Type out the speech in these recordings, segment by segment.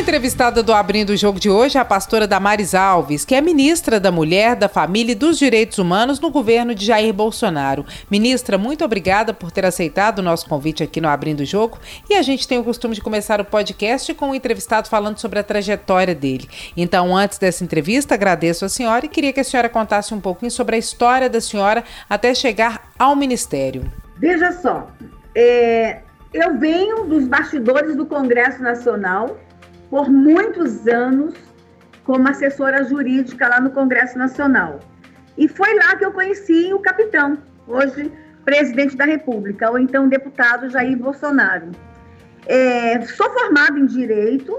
Entrevistada do Abrindo o Jogo de hoje é a pastora Damares Alves, que é ministra da Mulher, da Família e dos Direitos Humanos no governo de Jair Bolsonaro. Ministra, muito obrigada por ter aceitado o nosso convite aqui no Abrindo o Jogo. E a gente tem o costume de começar o podcast com o um entrevistado falando sobre a trajetória dele. Então, antes dessa entrevista, agradeço a senhora e queria que a senhora contasse um pouquinho sobre a história da senhora até chegar ao ministério. Veja só, é, eu venho dos bastidores do Congresso Nacional por muitos anos como assessora jurídica lá no Congresso Nacional. E foi lá que eu conheci o capitão, hoje presidente da República, ou então deputado Jair Bolsonaro. É, sou formada em Direito,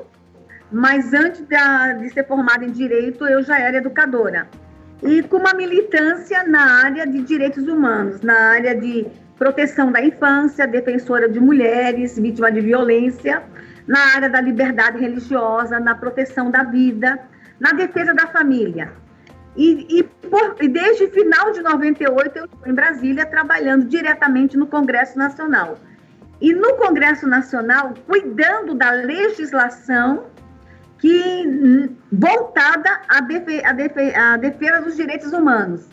mas antes da, de ser formada em Direito, eu já era educadora. E com uma militância na área de direitos humanos, na área de proteção da infância, defensora de mulheres, vítima de violência, na área da liberdade religiosa, na proteção da vida, na defesa da família. E, e, por, e desde final de 98 eu estou em Brasília trabalhando diretamente no Congresso Nacional. E no Congresso Nacional, cuidando da legislação que voltada à, à, à defesa dos direitos humanos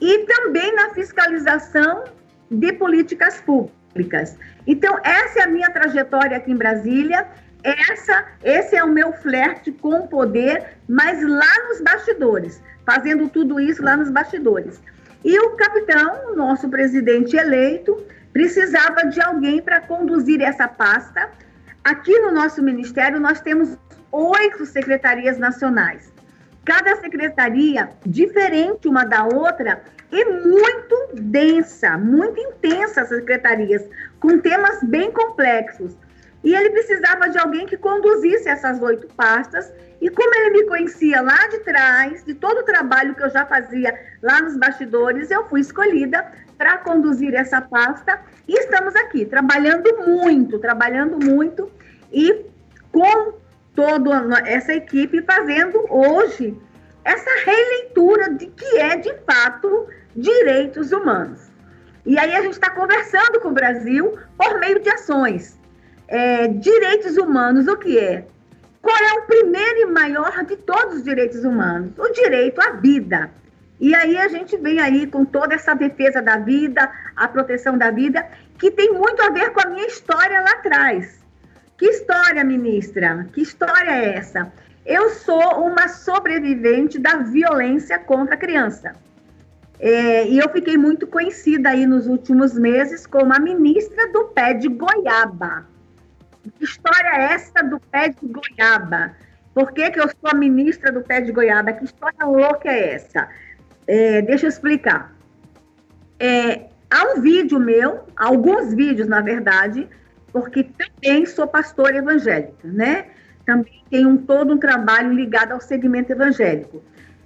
e também na fiscalização de políticas públicas. Então, essa é a minha trajetória aqui em Brasília essa, esse é o meu flerte com o poder, mas lá nos bastidores, fazendo tudo isso lá nos bastidores. E o capitão, nosso presidente eleito, precisava de alguém para conduzir essa pasta. Aqui no nosso ministério, nós temos oito secretarias nacionais. Cada secretaria diferente uma da outra e muito densa, muito intensa secretarias, com temas bem complexos. E ele precisava de alguém que conduzisse essas oito pastas. E como ele me conhecia lá de trás, de todo o trabalho que eu já fazia lá nos bastidores, eu fui escolhida para conduzir essa pasta. E estamos aqui, trabalhando muito, trabalhando muito e com toda essa equipe fazendo hoje essa releitura de que é de fato direitos humanos. E aí a gente está conversando com o Brasil por meio de ações é, direitos humanos, o que é? Qual é o primeiro e maior de todos os direitos humanos? O direito à vida. E aí a gente vem aí com toda essa defesa da vida, a proteção da vida, que tem muito a ver com a minha história lá atrás. Que história, ministra? Que história é essa? Eu sou uma sobrevivente da violência contra a criança. É, e eu fiquei muito conhecida aí nos últimos meses como a ministra do pé de goiaba. Que história é essa do pé de goiaba? Por que, que eu sou a ministra do pé de goiaba? Que história louca é essa? É, deixa eu explicar. É, há um vídeo meu, alguns vídeos, na verdade, porque também sou pastora evangélica, né? Também tenho todo um trabalho ligado ao segmento evangélico.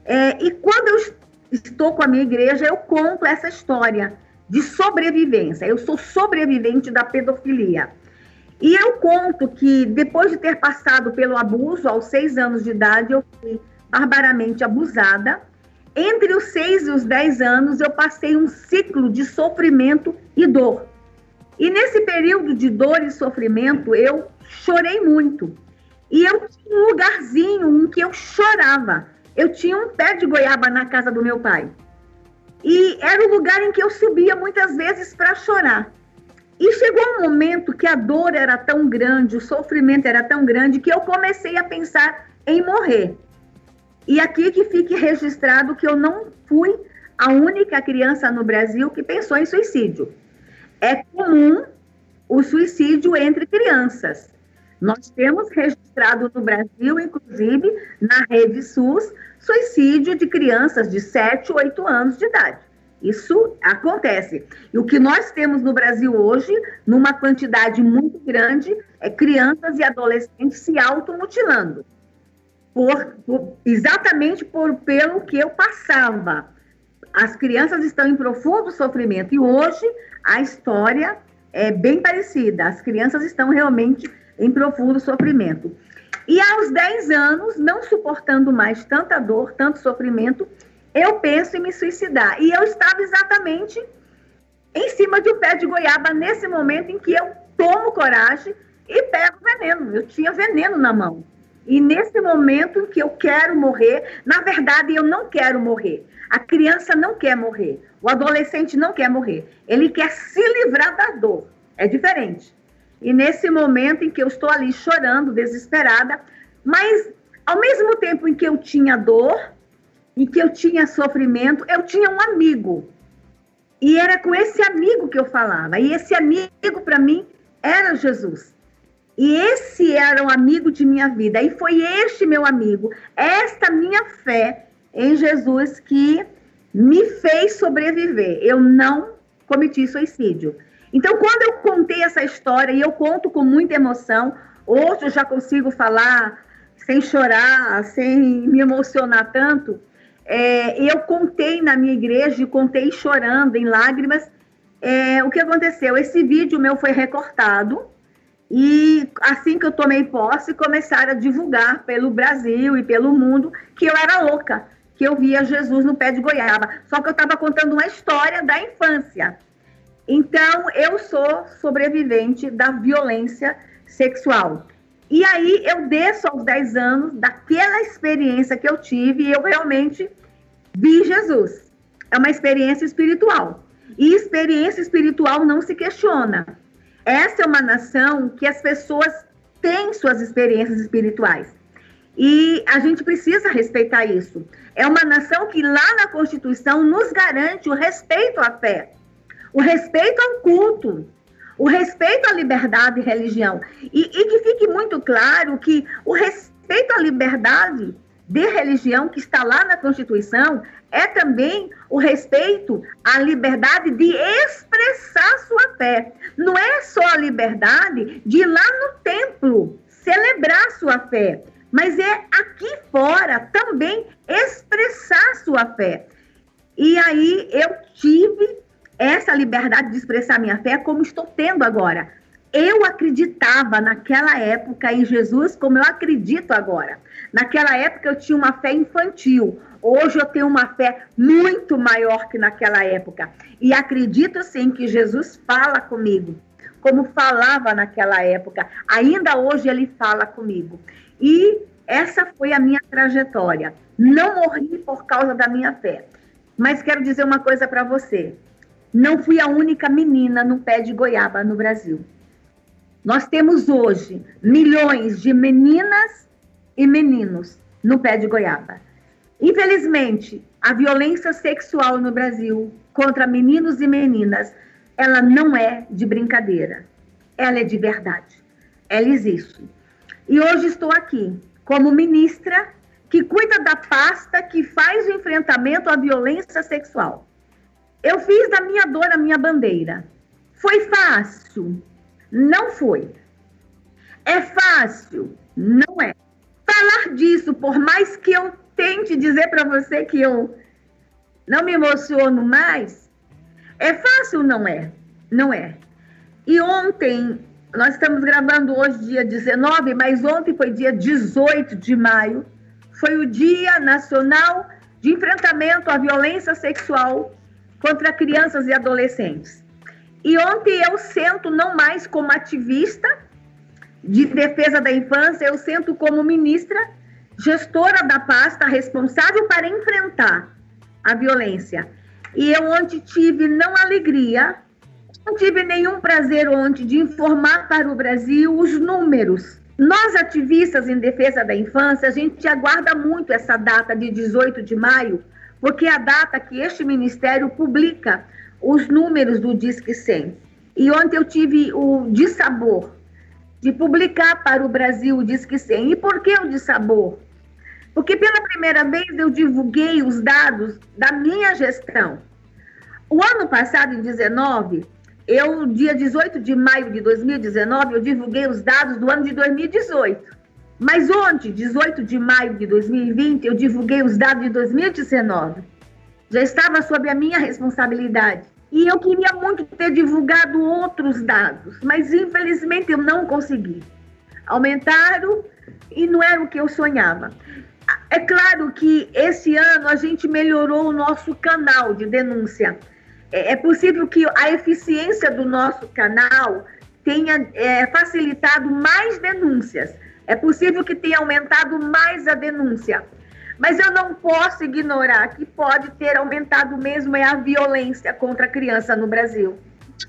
É, e quando eu estou com a minha igreja, eu conto essa história de sobrevivência. Eu sou sobrevivente da pedofilia. E eu conto que depois de ter passado pelo abuso aos seis anos de idade, eu fui barbaramente abusada. Entre os seis e os dez anos, eu passei um ciclo de sofrimento e dor. E nesse período de dor e sofrimento, eu chorei muito. E eu tinha um lugarzinho em que eu chorava. Eu tinha um pé de goiaba na casa do meu pai. E era o lugar em que eu subia muitas vezes para chorar. E chegou um momento que a dor era tão grande, o sofrimento era tão grande, que eu comecei a pensar em morrer. E aqui que fique registrado que eu não fui a única criança no Brasil que pensou em suicídio. É comum o suicídio entre crianças. Nós temos registrado no Brasil, inclusive na rede SUS, suicídio de crianças de 7, 8 anos de idade. Isso acontece. E o que nós temos no Brasil hoje, numa quantidade muito grande, é crianças e adolescentes se automutilando. Por, por, exatamente por, pelo que eu passava. As crianças estão em profundo sofrimento. E hoje a história é bem parecida. As crianças estão realmente em profundo sofrimento. E aos 10 anos, não suportando mais tanta dor, tanto sofrimento, eu penso em me suicidar. E eu estava exatamente em cima de um pé de goiaba nesse momento em que eu tomo coragem e pego veneno. Eu tinha veneno na mão. E nesse momento em que eu quero morrer, na verdade eu não quero morrer. A criança não quer morrer. O adolescente não quer morrer. Ele quer se livrar da dor. É diferente. E nesse momento em que eu estou ali chorando, desesperada, mas ao mesmo tempo em que eu tinha dor, em que eu tinha sofrimento, eu tinha um amigo. E era com esse amigo que eu falava. E esse amigo, para mim, era Jesus. E esse era o amigo de minha vida. E foi este meu amigo, esta minha fé em Jesus que me fez sobreviver. Eu não cometi suicídio. Então, quando eu contei essa história, e eu conto com muita emoção, hoje eu já consigo falar sem chorar, sem me emocionar tanto, é, eu contei na minha igreja, contei chorando, em lágrimas, é, o que aconteceu. Esse vídeo meu foi recortado, e assim que eu tomei posse, começaram a divulgar pelo Brasil e pelo mundo que eu era louca, que eu via Jesus no pé de goiaba. Só que eu estava contando uma história da infância. Então, eu sou sobrevivente da violência sexual. E aí eu desço aos 10 anos daquela experiência que eu tive e eu realmente vi Jesus. É uma experiência espiritual. E experiência espiritual não se questiona. Essa é uma nação que as pessoas têm suas experiências espirituais. E a gente precisa respeitar isso. É uma nação que lá na Constituição nos garante o respeito à fé, o respeito ao culto, o respeito à liberdade e religião. E, e que fique muito claro que o respeito à liberdade de religião que está lá na Constituição é também o respeito à liberdade de expressar sua fé. Não é só a liberdade de ir lá no templo celebrar sua fé, mas é aqui fora também expressar sua fé. E aí eu tive essa liberdade de expressar minha fé como estou tendo agora. Eu acreditava naquela época em Jesus como eu acredito agora. Naquela época eu tinha uma fé infantil. Hoje eu tenho uma fé muito maior que naquela época. E acredito sim que Jesus fala comigo, como falava naquela época. Ainda hoje ele fala comigo. E essa foi a minha trajetória. Não morri por causa da minha fé. Mas quero dizer uma coisa para você. Não fui a única menina no pé de goiaba no Brasil. Nós temos hoje milhões de meninas e meninos no pé de goiaba. Infelizmente, a violência sexual no Brasil contra meninos e meninas, ela não é de brincadeira. Ela é de verdade. Ela existe. E hoje estou aqui como ministra que cuida da pasta que faz o enfrentamento à violência sexual. Eu fiz da minha dor a minha bandeira. Foi fácil? Não foi. É fácil? Não é. Falar disso, por mais que eu tente dizer para você que eu não me emociono mais, é fácil? Não é. Não é. E ontem, nós estamos gravando hoje, dia 19, mas ontem foi dia 18 de maio, foi o Dia Nacional de Enfrentamento à Violência Sexual contra crianças e adolescentes. E ontem eu sento não mais como ativista de defesa da infância, eu sento como ministra, gestora da pasta responsável para enfrentar a violência. E eu ontem tive não alegria, não tive nenhum prazer ontem de informar para o Brasil os números. Nós, ativistas em defesa da infância, a gente aguarda muito essa data de 18 de maio, porque é a data que este ministério publica os números do Disque 100. E ontem eu tive o dissabor de publicar para o Brasil o Disque 100. E por que o dissabor? Porque pela primeira vez eu divulguei os dados da minha gestão. O ano passado, em 19, eu, dia 18 de maio de 2019, eu divulguei os dados do ano de 2018. Mas ontem, 18 de maio de 2020, eu divulguei os dados de 2019. Já estava sob a minha responsabilidade. E eu queria muito ter divulgado outros dados, mas infelizmente eu não consegui. Aumentaram e não era o que eu sonhava. É claro que esse ano a gente melhorou o nosso canal de denúncia. É, é possível que a eficiência do nosso canal tenha é, facilitado mais denúncias. É possível que tenha aumentado mais a denúncia. Mas eu não posso ignorar que pode ter aumentado mesmo é a violência contra a criança no Brasil.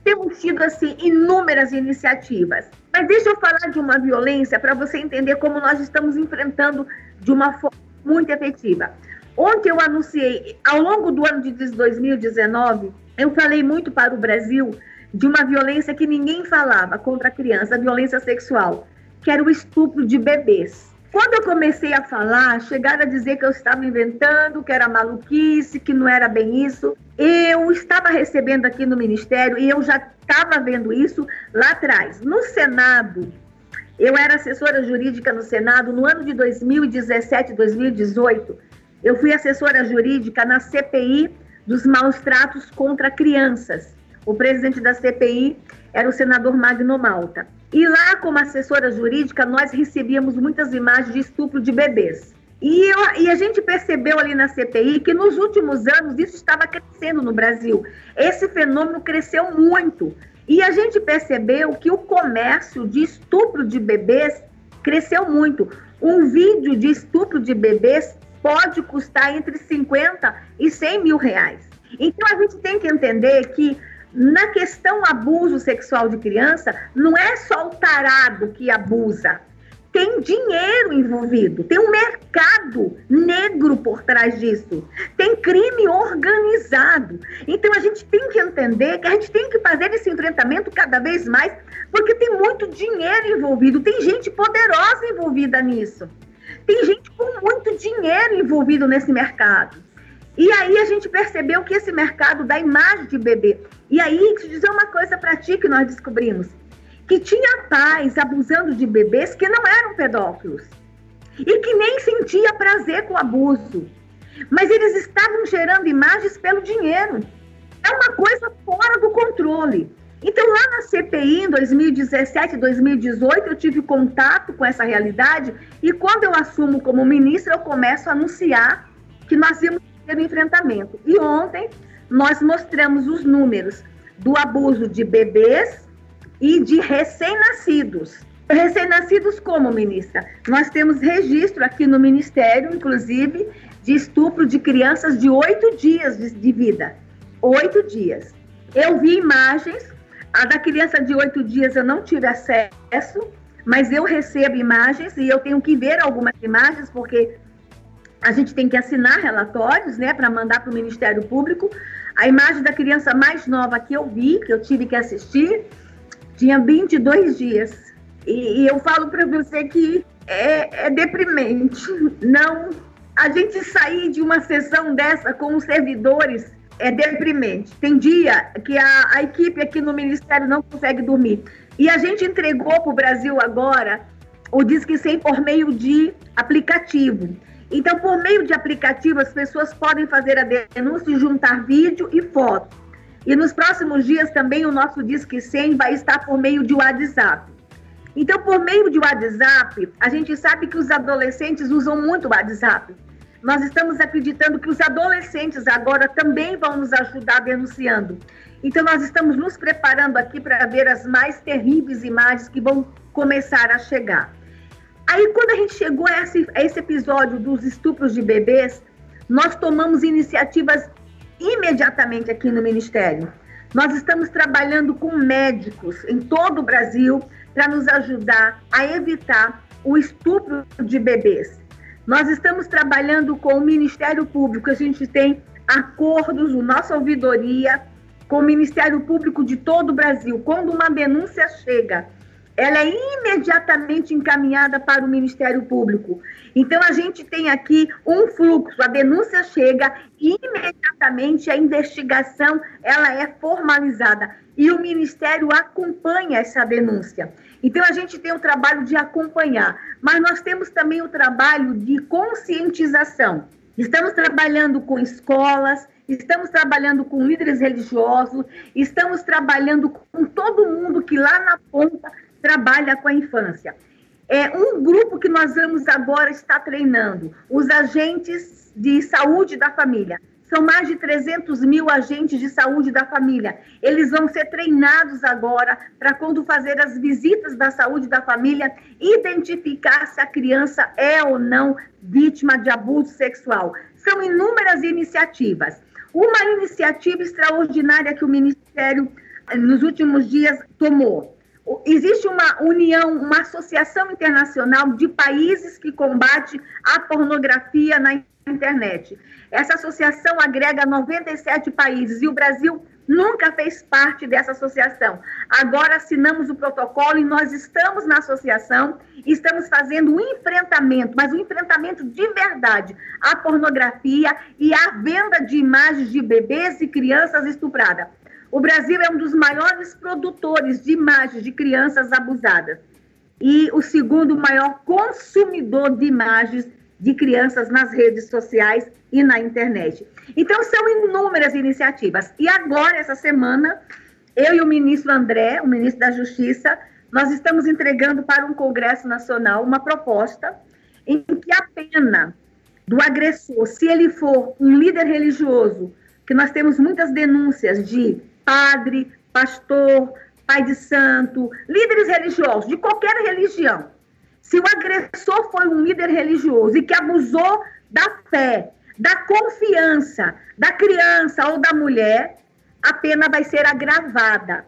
Temos tido, assim, inúmeras iniciativas. Mas deixa eu falar de uma violência para você entender como nós estamos enfrentando de uma forma muito efetiva. Ontem eu anunciei, ao longo do ano de 2019, eu falei muito para o Brasil de uma violência que ninguém falava contra a criança, a violência sexual, que era o estupro de bebês. Quando eu comecei a falar, chegaram a dizer que eu estava inventando, que era maluquice, que não era bem isso. Eu estava recebendo aqui no Ministério e eu já estava vendo isso lá atrás. No Senado, eu era assessora jurídica no Senado no ano de 2017, 2018. Eu fui assessora jurídica na CPI dos maus tratos contra crianças. O presidente da CPI era o senador Magno Malta. E lá, como assessora jurídica, nós recebíamos muitas imagens de estupro de bebês. E, eu, e, a gente percebeu ali na CPI que nos últimos anos isso estava crescendo no Brasil. Esse fenômeno cresceu muito. E a gente percebeu que o comércio de estupro de bebês cresceu muito. Um vídeo de estupro de bebês pode custar entre 50 e 100 mil reais. Então a gente tem que entender que na questão abuso sexual de criança, não é só o tarado que abusa. Tem dinheiro envolvido, tem um mercado negro por trás disso, tem crime organizado. Então a gente tem que entender que a gente tem que fazer esse enfrentamento cada vez mais, porque tem muito dinheiro envolvido, tem gente poderosa envolvida nisso. Tem gente com muito dinheiro envolvido nesse mercado. E aí a gente percebeu que esse mercado da imagem de bebê. E aí, eu dizer uma coisa para ti que nós descobrimos. Que tinha pais abusando de bebês que não eram pedófilos. E que nem sentia prazer com o abuso. Mas eles estavam gerando imagens pelo dinheiro. É uma coisa fora do controle. Então, lá na CPI, em 2017, 2018, eu tive contato com essa realidade e quando eu assumo como ministra, eu começo a anunciar que nós íamos ter um enfrentamento. E ontem nós mostramos os números do abuso de bebês e de recém-nascidos. Recém-nascidos como, ministra? Nós temos registro aqui no Ministério, inclusive, de estupro de crianças de oito dias de vida. Oito dias. Eu vi imagens a da criança de oito dias eu não tive acesso, mas eu recebo imagens e eu tenho que ver algumas imagens, porque a gente tem que assinar relatórios, né, para mandar para o Ministério Público. A imagem da criança mais nova que eu vi, que eu tive que assistir, tinha 22 dias. E, e eu falo para você que é, é deprimente. Não, a gente sair de uma sessão dessa com os servidores é deprimente. Tem dia que a, a equipe aqui no Ministério não consegue dormir. E a gente entregou para o Brasil agora o Disque 100 por meio de aplicativo. Então, por meio de aplicativo, as pessoas podem fazer a denúncia e juntar vídeo e foto. E nos próximos dias também o nosso Disque 100 vai estar por meio de WhatsApp. Então, por meio de WhatsApp, a gente sabe que os adolescentes usam muito o WhatsApp. Nós estamos acreditando que os adolescentes agora também vão nos ajudar denunciando. Então, nós estamos nos preparando aqui para ver as mais terríveis imagens que vão começar a chegar. Aí, quando a gente chegou a esse, a esse episódio dos estupros de bebês, nós tomamos iniciativas imediatamente aqui no Ministério. Nós estamos trabalhando com médicos em todo o Brasil para nos ajudar a evitar o estupro de bebês. Nós estamos trabalhando com o Ministério Público, a gente tem acordos, nossa ouvidoria com o Ministério Público de todo o Brasil. Quando uma denúncia chega, ela é imediatamente encaminhada para o Ministério Público. Então, a gente tem aqui um fluxo, a denúncia chega imediatamente a investigação ela é formalizada e o Ministério acompanha essa denúncia. Então, a gente tem o trabalho de acompanhar, mas nós temos também o trabalho de conscientização. Estamos trabalhando com escolas, estamos trabalhando com líderes religiosos, estamos trabalhando com todo mundo que lá na ponta trabalha com a infância. É um grupo que nós vamos agora estar treinando, os agentes de saúde da família. São mais de 300 mil agentes de saúde da família. Eles vão ser treinados agora para, quando fazer as visitas da saúde da família, identificar se a criança é ou não vítima de abuso sexual. São inúmeras iniciativas. Uma iniciativa extraordinária que o Ministério, nos últimos dias, tomou. Existe uma união, uma associação internacional de países que combate a pornografia na internet. Essa associação agrega 97 países e o Brasil nunca fez parte dessa associação. Agora assinamos o protocolo e nós estamos na associação, estamos fazendo um enfrentamento, mas um enfrentamento de verdade à pornografia e à venda de imagens de bebês e crianças estupradas. O Brasil é um dos maiores produtores de imagens de crianças abusadas e o segundo maior consumidor de imagens de crianças nas redes sociais e na internet. Então, são inúmeras iniciativas. E agora, essa semana, eu e o ministro André, o ministro da Justiça, nós estamos entregando para um Congresso Nacional uma proposta em que a pena do agressor, se ele for um líder religioso, que nós temos muitas denúncias de padre, pastor, pai de santo, líderes religiosos, de qualquer religião, se o agressor foi um líder religioso e que abusou da fé, da confiança da criança ou da mulher, a pena vai ser agravada.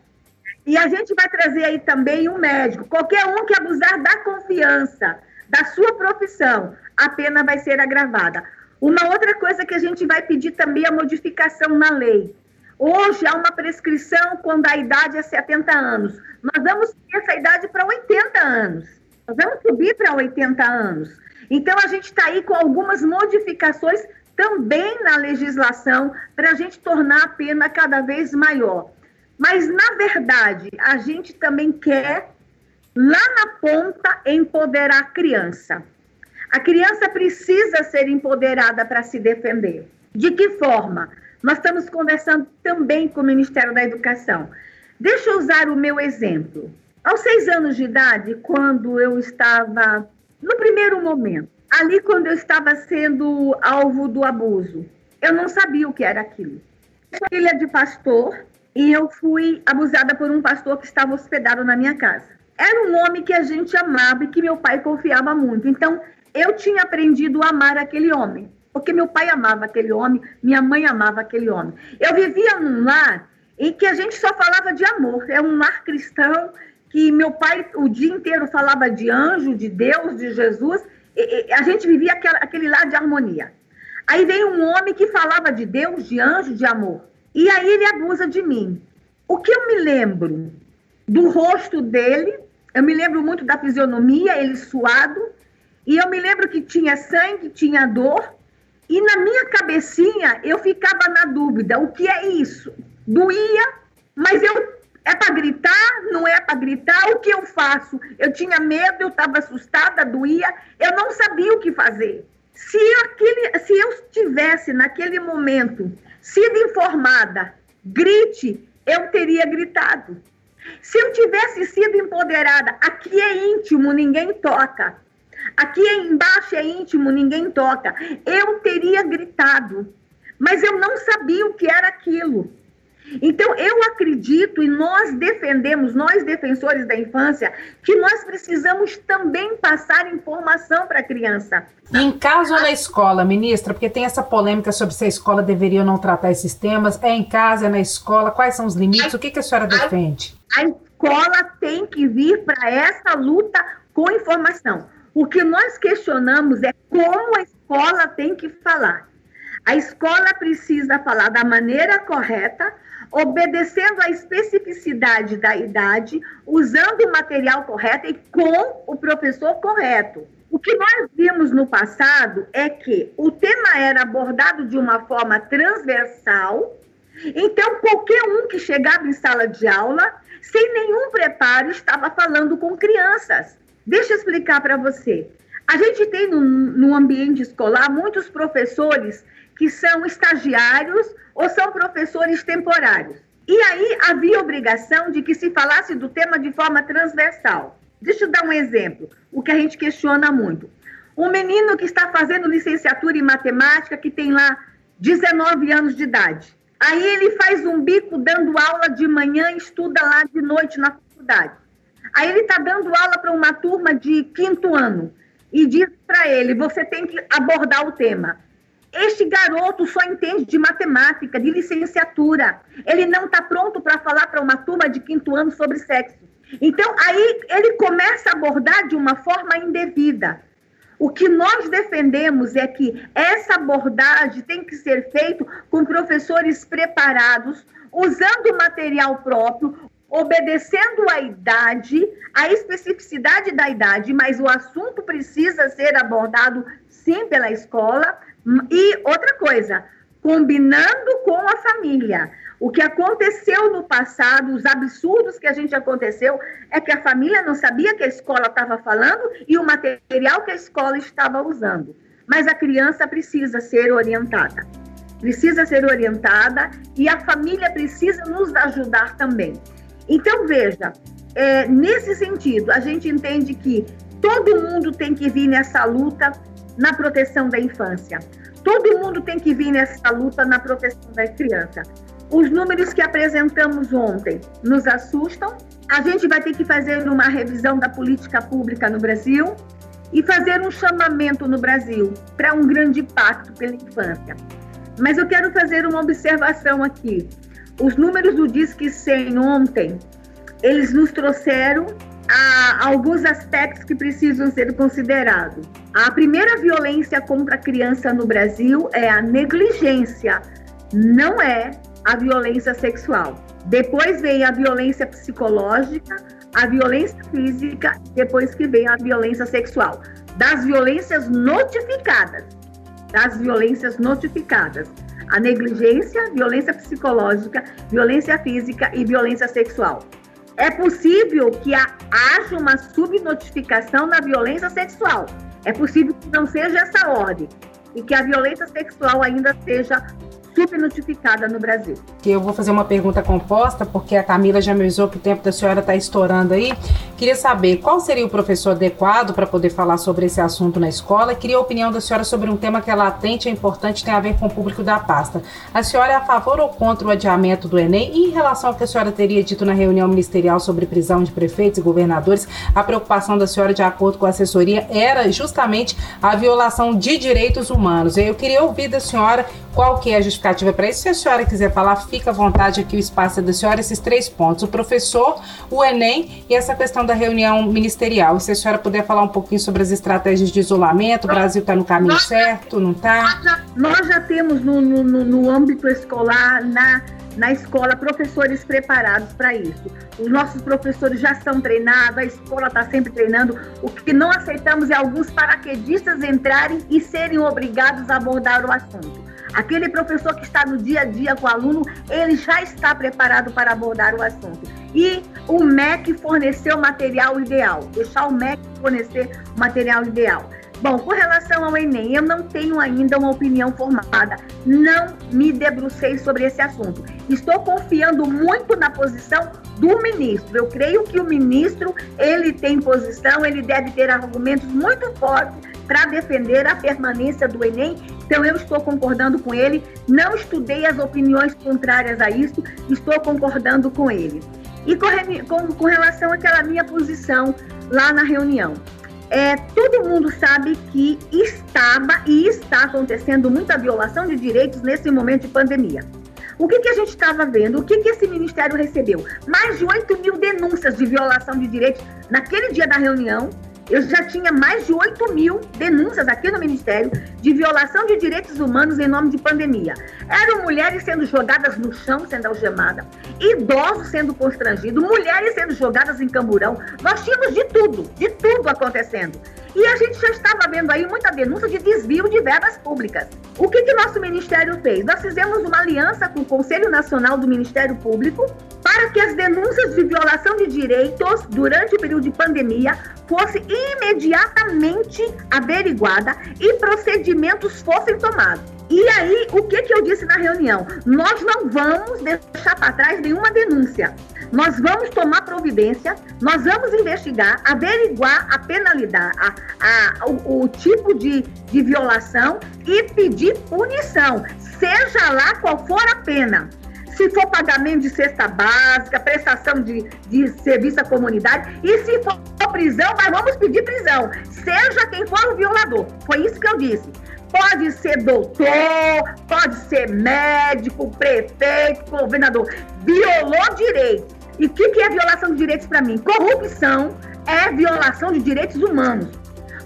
E a gente vai trazer aí também um médico. Qualquer um que abusar da confiança da sua profissão, a pena vai ser agravada. Uma outra coisa que a gente vai pedir também é a modificação na lei. Hoje há uma prescrição quando a idade é 70 anos. Nós vamos ter essa idade para 80 anos. Nós vamos subir para 80 anos. Então, a gente está aí com algumas modificações também na legislação para a gente tornar a pena cada vez maior. Mas, na verdade, a gente também quer, lá na ponta, empoderar a criança. A criança precisa ser empoderada para se defender. De que forma? Nós estamos conversando também com o Ministério da Educação. Deixa eu usar o meu exemplo. Aos seis anos de idade, quando eu estava no primeiro momento, ali quando eu estava sendo alvo do abuso, eu não sabia o que era aquilo. Filha de pastor e eu fui abusada por um pastor que estava hospedado na minha casa. Era um homem que a gente amava e que meu pai confiava muito. Então, eu tinha aprendido a amar aquele homem, porque meu pai amava aquele homem, minha mãe amava aquele homem. Eu vivia num lar em que a gente só falava de amor. É um lar cristão que meu pai o dia inteiro falava de anjo, de Deus, de Jesus, e, e, a gente vivia aquela, aquele lado de harmonia. Aí vem um homem que falava de Deus, de anjo, de amor. E aí ele abusa de mim. O que eu me lembro do rosto dele, eu me lembro muito da fisionomia, ele suado, e eu me lembro que tinha sangue, tinha dor, e na minha cabecinha eu ficava na dúvida: o que é isso? Doía, mas eu é para gritar? Não é para gritar? O que eu faço? Eu tinha medo, eu estava assustada, doía, eu não sabia o que fazer. Se, aquele, se eu tivesse naquele momento sido informada, grite, eu teria gritado. Se eu tivesse sido empoderada, aqui é íntimo, ninguém toca. Aqui embaixo é íntimo, ninguém toca. Eu teria gritado. Mas eu não sabia o que era aquilo. Então, eu acredito e nós defendemos, nós defensores da infância, que nós precisamos também passar informação para a criança. Em casa ou na escola, ministra? Porque tem essa polêmica sobre se a escola deveria ou não tratar esses temas. É em casa, é na escola? Quais são os limites? O que, que a senhora defende? A, a escola tem que vir para essa luta com informação. O que nós questionamos é como a escola tem que falar. A escola precisa falar da maneira correta, obedecendo à especificidade da idade, usando o material correto e com o professor correto. O que nós vimos no passado é que o tema era abordado de uma forma transversal, então qualquer um que chegava em sala de aula, sem nenhum preparo, estava falando com crianças. Deixa eu explicar para você. A gente tem no, no ambiente escolar muitos professores que são estagiários ou são professores temporários. E aí havia obrigação de que se falasse do tema de forma transversal. Deixa eu dar um exemplo, o que a gente questiona muito. Um menino que está fazendo licenciatura em matemática, que tem lá 19 anos de idade. Aí ele faz um bico dando aula de manhã e estuda lá de noite na faculdade. Aí ele está dando aula para uma turma de quinto ano e diz para ele: você tem que abordar o tema. Este garoto só entende de matemática, de licenciatura. Ele não está pronto para falar para uma turma de quinto ano sobre sexo. Então, aí ele começa a abordar de uma forma indevida. O que nós defendemos é que essa abordagem tem que ser feita com professores preparados, usando material próprio, obedecendo a idade, a especificidade da idade, mas o assunto precisa ser abordado sim pela escola. E outra coisa, combinando com a família. O que aconteceu no passado, os absurdos que a gente aconteceu, é que a família não sabia que a escola estava falando e o material que a escola estava usando. Mas a criança precisa ser orientada. Precisa ser orientada e a família precisa nos ajudar também. Então, veja, é, nesse sentido, a gente entende que todo mundo tem que vir nessa luta na proteção da infância. Todo mundo tem que vir nessa luta na proteção da criança. Os números que apresentamos ontem nos assustam. A gente vai ter que fazer uma revisão da política pública no Brasil e fazer um chamamento no Brasil para um grande pacto pela infância. Mas eu quero fazer uma observação aqui. Os números do Disque 100 ontem, eles nos trouxeram a, alguns aspectos que precisam ser considerados. A primeira violência contra a criança no Brasil é a negligência, não é a violência sexual. Depois vem a violência psicológica, a violência física, depois que vem a violência sexual. Das violências notificadas. Das violências notificadas. A negligência, violência psicológica, violência física e violência sexual. É possível que haja uma subnotificação na violência sexual. É possível que não seja essa ordem e que a violência sexual ainda seja subnotificada no Brasil. Eu vou fazer uma pergunta composta, porque a Camila já me avisou que o tempo da senhora está estourando aí. Queria saber qual seria o professor adequado para poder falar sobre esse assunto na escola. Queria a opinião da senhora sobre um tema que é latente, é importante, tem a ver com o público da pasta. A senhora é a favor ou contra o adiamento do Enem? E em relação ao que a senhora teria dito na reunião ministerial sobre prisão de prefeitos e governadores, a preocupação da senhora, de acordo com a assessoria, era justamente a violação de direitos humanos. Eu queria ouvir da senhora qual que é a justificativa para isso. Se a senhora quiser falar, fica à vontade aqui, o espaço é da senhora, esses três pontos. O professor, o Enem e essa questão da reunião ministerial. E se a senhora puder falar um pouquinho sobre as estratégias de isolamento, o Brasil está no caminho nós certo, não está? Nós já, temos no, no, no âmbito escolar, na na escola professores preparados para isso. Os nossos professores já estão treinados, a escola está sempre treinando. O que não aceitamos é alguns paraquedistas entrarem e serem obrigados a abordar o assunto. Aquele professor que está no dia a dia com o aluno, ele já está preparado para abordar o assunto. E o MEC forneceu o material ideal, deixar o MEC fornecer o material ideal. Bom, com relação ao Enem, eu não tenho ainda uma opinião formada. Não me debrucei sobre esse assunto. Estou confiando muito na posição do ministro. Eu creio que o ministro, ele tem posição, ele deve ter argumentos muito fortes para defender a permanência do Enem. Então, eu estou concordando com ele. Não estudei as opiniões contrárias a isso, estou concordando com ele. E com, com, com relação àquela minha posição lá na reunião. É, todo mundo sabe que estava e está acontecendo muita violação de direitos nesse momento de pandemia. O que, que a gente estava vendo? O que, que esse ministério recebeu? Mais de 8 mil denúncias de violação de direitos naquele dia da reunião eu já tinha mais de 8 mil denúncias aqui no Ministério de violação de direitos humanos em nome de pandemia. Eram mulheres sendo jogadas no chão, sendo algemadas, idosos sendo constrangidos, mulheres sendo jogadas em camburão. Nós tínhamos de tudo, de tudo acontecendo. E a gente já estava vendo aí muita denúncia de desvio de verbas públicas. O que, que nosso Ministério fez? Nós fizemos uma aliança com o Conselho Nacional do Ministério Público para que as denúncias de violação de direitos durante o período de pandemia fossem imediatamente averiguada e procedimentos fossem tomados. E aí, o que, que eu disse na reunião? Nós não vamos deixar para trás nenhuma denúncia. Nós vamos tomar providência, nós vamos investigar, averiguar a penalidade, a, a, o, o, tipo de, de violação e pedir punição, seja lá qual for a pena. Se for pagamento de cesta básica, prestação de, de serviço à comunidade, e se for prisão, nós vamos pedir prisão, seja quem for o violador. Foi isso que eu disse. Pode ser doutor, pode ser médico, prefeito, governador. Violou direito. E o que, que é violação de direitos para mim? Corrupção é violação de direitos humanos.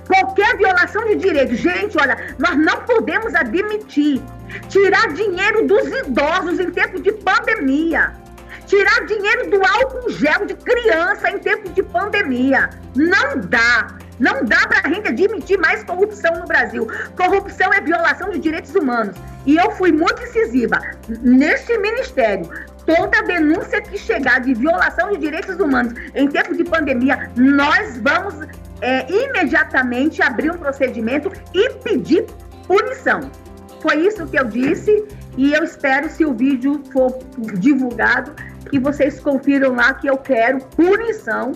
Qualquer violação de direitos, gente, olha, nós não podemos admitir tirar dinheiro dos idosos em tempo de pandemia, tirar dinheiro do álcool gel de criança em tempo de pandemia. Não dá. Não dá para a gente admitir mais corrupção no Brasil. Corrupção é violação de direitos humanos. E eu fui muito incisiva neste ministério. Toda denúncia que chegar de violação de direitos humanos em tempo de pandemia, nós vamos é, imediatamente abrir um procedimento e pedir punição. Foi isso que eu disse e eu espero, se o vídeo for divulgado, que vocês confiram lá que eu quero punição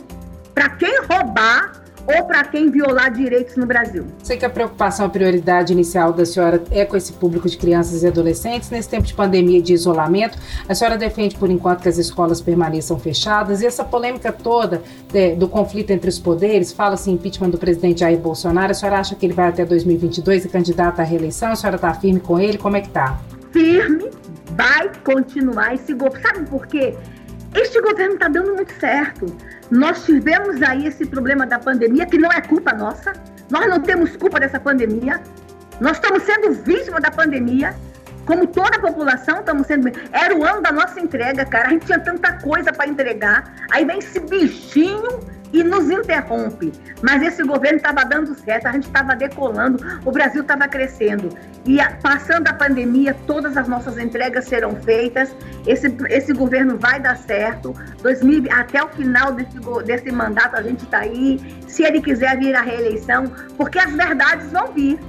para quem roubar ou para quem violar direitos no Brasil. Sei que a preocupação, a prioridade inicial da senhora é com esse público de crianças e adolescentes. Nesse tempo de pandemia e de isolamento, a senhora defende, por enquanto, que as escolas permaneçam fechadas. E essa polêmica toda de, do conflito entre os poderes, fala-se impeachment do presidente Jair Bolsonaro. A senhora acha que ele vai até 2022 e candidata à reeleição? A senhora está firme com ele? Como é que está? Firme, vai continuar esse governo. Sabe por quê? Este governo está dando muito certo. Nós tivemos aí esse problema da pandemia, que não é culpa nossa. Nós não temos culpa dessa pandemia. Nós estamos sendo vítimas da pandemia. Como toda a população, estamos sendo. Era o ano da nossa entrega, cara. A gente tinha tanta coisa para entregar. Aí vem esse bichinho e nos interrompe. Mas esse governo estava dando certo, a gente estava decolando, o Brasil estava crescendo. E passando a pandemia, todas as nossas entregas serão feitas. Esse, esse governo vai dar certo. 2000, até o final desse, desse mandato a gente está aí. Se ele quiser vir à reeleição, porque as verdades vão vir.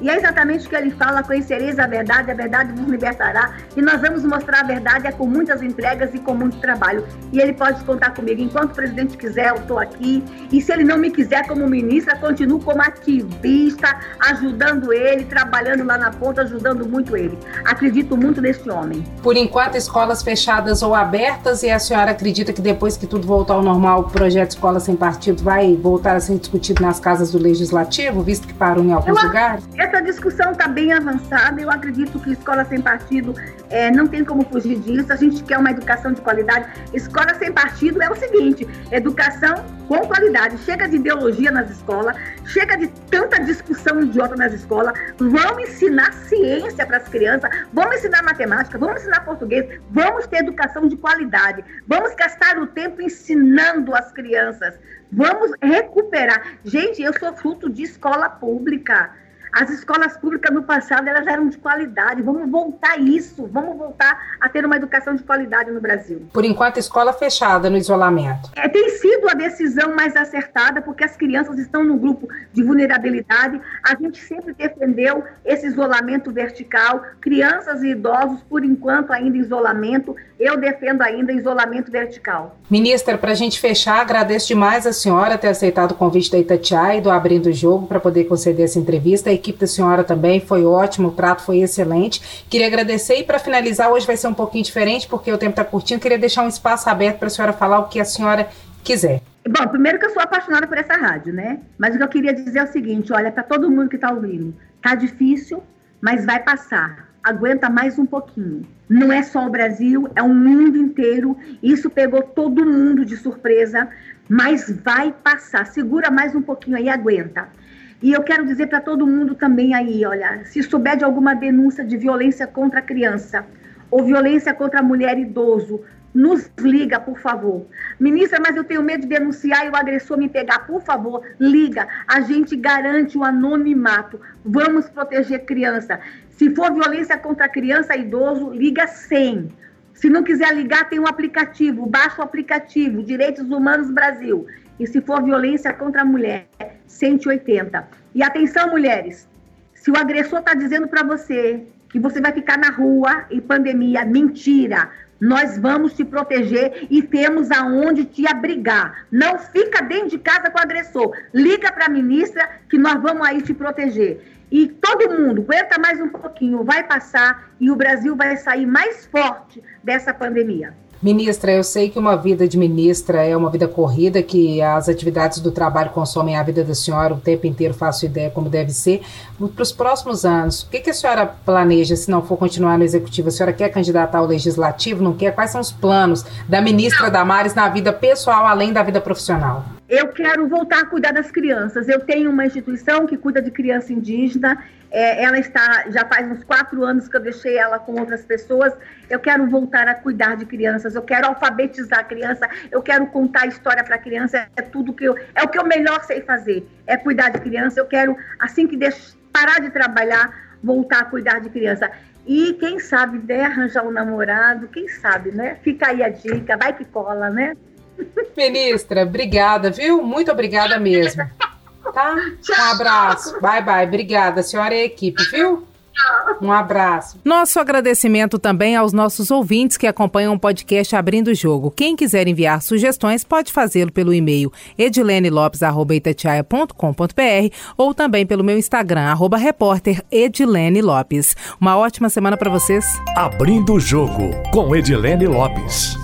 E é exatamente o que ele fala: conhecereis a verdade, a verdade vos libertará. E nós vamos mostrar a verdade é com muitas entregas e com muito trabalho. E ele pode contar comigo. Enquanto o presidente quiser, eu estou aqui. E se ele não me quiser como ministra, continuo como ativista, ajudando ele, trabalhando lá na ponta, ajudando muito ele. Acredito muito nesse homem. Por enquanto, escolas fechadas ou abertas, e a senhora acredita que depois que tudo voltar ao normal, o projeto Escola Sem Partido vai voltar a ser discutido nas casas do Legislativo, visto que parou em alguns eu, lugares? Essa discussão está bem avançada. Eu acredito que escola sem partido é, não tem como fugir disso. A gente quer uma educação de qualidade. Escola sem partido é o seguinte: educação com qualidade. Chega de ideologia nas escolas, chega de tanta discussão idiota nas escolas. Vamos ensinar ciência para as crianças, vamos ensinar matemática, vamos ensinar português, vamos ter educação de qualidade. Vamos gastar o tempo ensinando as crianças. Vamos recuperar. Gente, eu sou fruto de escola pública. As escolas públicas no passado elas eram de qualidade. Vamos voltar isso. Vamos voltar a ter uma educação de qualidade no Brasil. Por enquanto, escola fechada no isolamento. É, tem sido a decisão mais acertada porque as crianças estão no grupo de vulnerabilidade. A gente sempre defendeu esse isolamento vertical. Crianças e idosos, por enquanto, ainda em isolamento. Eu defendo ainda isolamento vertical. Ministra, para a gente fechar, agradeço demais a senhora ter aceitado o convite da Itatiaia e do Abrindo o Jogo para poder conceder essa entrevista. A equipe da senhora também foi ótimo, o prato foi excelente. Queria agradecer e para finalizar, hoje vai ser um pouquinho diferente porque o tempo está curtinho. Queria deixar um espaço aberto para a senhora falar o que a senhora quiser. Bom, primeiro que eu sou apaixonada por essa rádio, né? Mas o que eu queria dizer é o seguinte: olha, para todo mundo que está ouvindo, tá difícil, mas vai passar. Aguenta mais um pouquinho. Não é só o Brasil, é o mundo inteiro. Isso pegou todo mundo de surpresa, mas vai passar. Segura mais um pouquinho aí, aguenta. E eu quero dizer para todo mundo também aí, olha, se souber de alguma denúncia de violência contra a criança ou violência contra a mulher idoso, nos liga, por favor. Ministra, mas eu tenho medo de denunciar e o agressor me pegar. Por favor, liga. A gente garante o anonimato. Vamos proteger criança. Se for violência contra criança idoso, liga 100. Se não quiser ligar, tem um aplicativo. Baixa o aplicativo Direitos Humanos Brasil. E se for violência contra a mulher, 180. E atenção, mulheres. Se o agressor está dizendo para você que você vai ficar na rua e pandemia. Mentira! Nós vamos te proteger e temos aonde te abrigar. Não fica dentro de casa com o agressor. Liga para a ministra que nós vamos aí te proteger. E todo mundo, aguenta mais um pouquinho, vai passar e o Brasil vai sair mais forte dessa pandemia. Ministra, eu sei que uma vida de ministra é uma vida corrida, que as atividades do trabalho consomem a vida da senhora o tempo inteiro, faço ideia como deve ser. Para os próximos anos, o que, que, a senhora planeja se não for continuar no executivo? A senhora quer candidatar ao legislativo? Não quer? Quais são os planos da ministra Damares na vida pessoal, além da vida profissional? Eu quero voltar a cuidar das crianças. Eu tenho uma instituição que cuida de criança indígena. É, ela está já faz uns quatro anos que eu deixei ela com outras pessoas. Eu quero voltar a cuidar de crianças. Eu quero alfabetizar a criança. Eu quero contar história para a criança. É tudo que eu é o que eu melhor sei fazer. É cuidar de criança. Eu quero assim que deixo, parar de trabalhar, voltar a cuidar de criança. E quem sabe, né, arranjar um namorado, quem sabe, né? Fica aí a dica, vai que cola, né? Ministra, obrigada, viu? Muito obrigada mesmo. Tá? Um abraço. Bye, bye. Obrigada, senhora e a equipe, viu? Um abraço. Nosso agradecimento também aos nossos ouvintes que acompanham o podcast Abrindo o Jogo. Quem quiser enviar sugestões pode fazê-lo pelo e-mail edilenelopes.com.br ou também pelo meu Instagram, arroba repórter Edilene Lopes. Uma ótima semana para vocês. Abrindo o Jogo com Edilene Lopes.